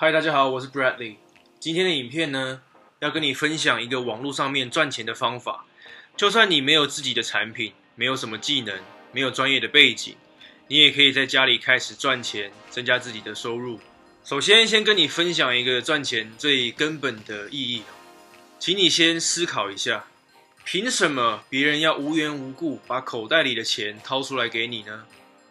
嗨，大家好，我是 Bradley。今天的影片呢，要跟你分享一个网络上面赚钱的方法。就算你没有自己的产品，没有什么技能，没有专业的背景，你也可以在家里开始赚钱，增加自己的收入。首先，先跟你分享一个赚钱最根本的意义。请你先思考一下，凭什么别人要无缘无故把口袋里的钱掏出来给你呢？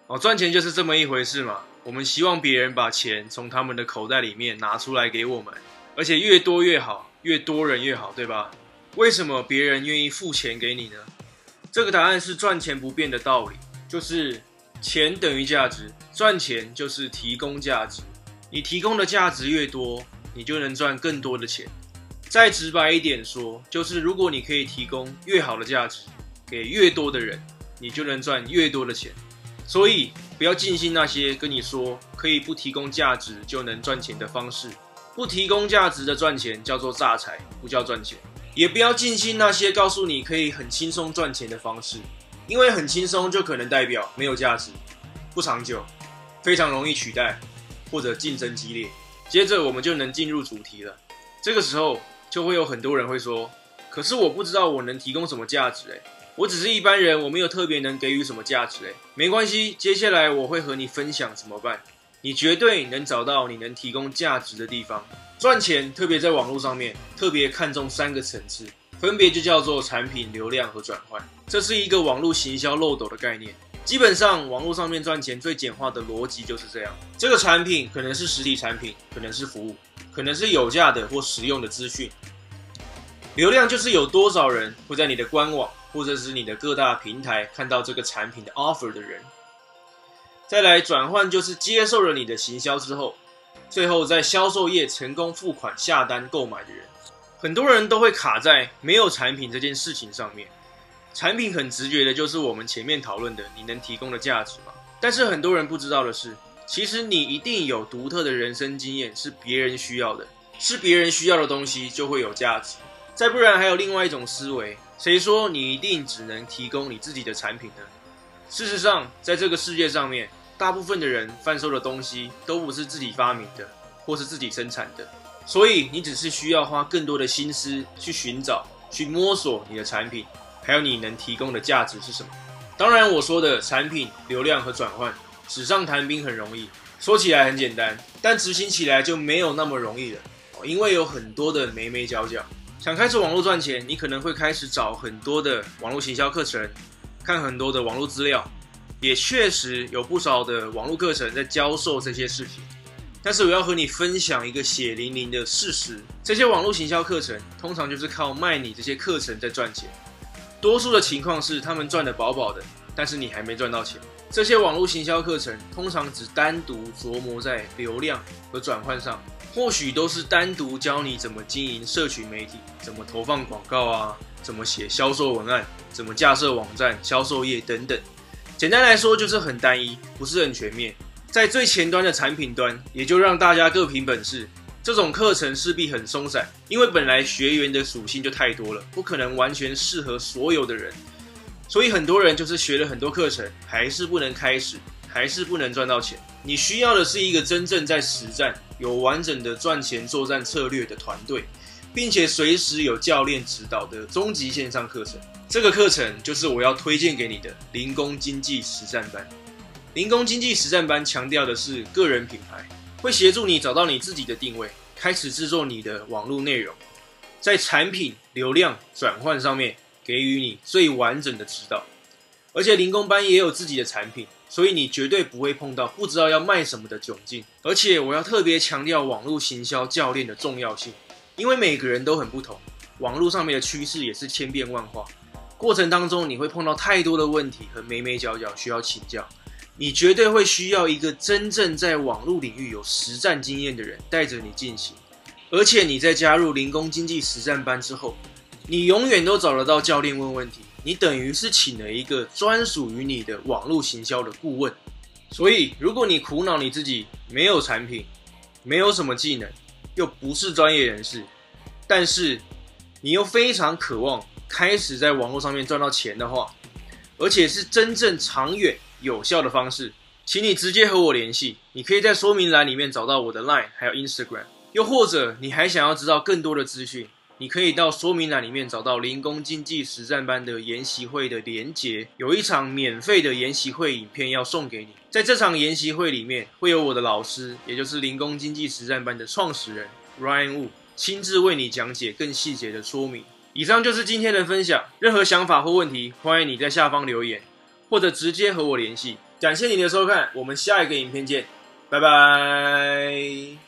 哦，赚钱就是这么一回事嘛。我们希望别人把钱从他们的口袋里面拿出来给我们，而且越多越好，越多人越好，对吧？为什么别人愿意付钱给你呢？这个答案是赚钱不变的道理，就是钱等于价值，赚钱就是提供价值。你提供的价值越多，你就能赚更多的钱。再直白一点说，就是如果你可以提供越好的价值给越多的人，你就能赚越多的钱。所以，不要尽信那些跟你说可以不提供价值就能赚钱的方式。不提供价值的赚钱叫做榨财，不叫赚钱。也不要尽信那些告诉你可以很轻松赚钱的方式，因为很轻松就可能代表没有价值、不长久、非常容易取代或者竞争激烈。接着我们就能进入主题了。这个时候就会有很多人会说：“可是我不知道我能提供什么价值。”诶。我只是一般人，我没有特别能给予什么价值诶，没关系，接下来我会和你分享怎么办。你绝对能找到你能提供价值的地方。赚钱，特别在网络上面，特别看重三个层次，分别就叫做产品、流量和转换。这是一个网络行销漏斗的概念。基本上，网络上面赚钱最简化的逻辑就是这样：这个产品可能是实体产品，可能是服务，可能是有价的或实用的资讯。流量就是有多少人会在你的官网。或者是你的各大平台看到这个产品的 offer 的人，再来转换就是接受了你的行销之后，最后在销售页成功付款下单购买的人，很多人都会卡在没有产品这件事情上面。产品很直觉的就是我们前面讨论的你能提供的价值嘛。但是很多人不知道的是，其实你一定有独特的人生经验是别人需要的，是别人需要的东西就会有价值。再不然还有另外一种思维。谁说你一定只能提供你自己的产品呢？事实上，在这个世界上面，大部分的人贩售的东西都不是自己发明的，或是自己生产的。所以，你只是需要花更多的心思去寻找、去摸索你的产品，还有你能提供的价值是什么。当然，我说的产品、流量和转换，纸上谈兵很容易，说起来很简单，但执行起来就没有那么容易了，因为有很多的眉眉角角。想开始网络赚钱，你可能会开始找很多的网络行销课程，看很多的网络资料，也确实有不少的网络课程在教授这些事情。但是我要和你分享一个血淋淋的事实：这些网络行销课程通常就是靠卖你这些课程在赚钱。多数的情况是他们赚得饱饱的，但是你还没赚到钱。这些网络行销课程通常只单独琢磨在流量和转换上。或许都是单独教你怎么经营社群媒体，怎么投放广告啊，怎么写销售文案，怎么架设网站、销售页等等。简单来说就是很单一，不是很全面。在最前端的产品端，也就让大家各凭本事。这种课程势必很松散，因为本来学员的属性就太多了，不可能完全适合所有的人。所以很多人就是学了很多课程，还是不能开始，还是不能赚到钱。你需要的是一个真正在实战。有完整的赚钱作战策略的团队，并且随时有教练指导的终极线上课程。这个课程就是我要推荐给你的零工经济实战班。零工经济实战班强调的是个人品牌，会协助你找到你自己的定位，开始制作你的网络内容，在产品、流量、转换上面给予你最完整的指导。而且零工班也有自己的产品。所以你绝对不会碰到不知道要卖什么的窘境，而且我要特别强调网络行销教练的重要性，因为每个人都很不同，网络上面的趋势也是千变万化，过程当中你会碰到太多的问题和眉眉角角需要请教，你绝对会需要一个真正在网络领域有实战经验的人带着你进行，而且你在加入零工经济实战班之后，你永远都找得到教练问问题。你等于是请了一个专属于你的网络行销的顾问，所以如果你苦恼你自己没有产品，没有什么技能，又不是专业人士，但是你又非常渴望开始在网络上面赚到钱的话，而且是真正长远有效的方式，请你直接和我联系。你可以在说明栏里面找到我的 Line 还有 Instagram，又或者你还想要知道更多的资讯，你可以到说明栏里面找到零工经济实战班的研习会的连结，有一场免费的研习会影片要送给你。在这场研习会里面，会有我的老师，也就是零工经济实战班的创始人 Ryan Wu 亲自为你讲解更细节的说明。以上就是今天的分享，任何想法或问题，欢迎你在下方留言，或者直接和我联系。感谢你的收看，我们下一个影片见，拜拜。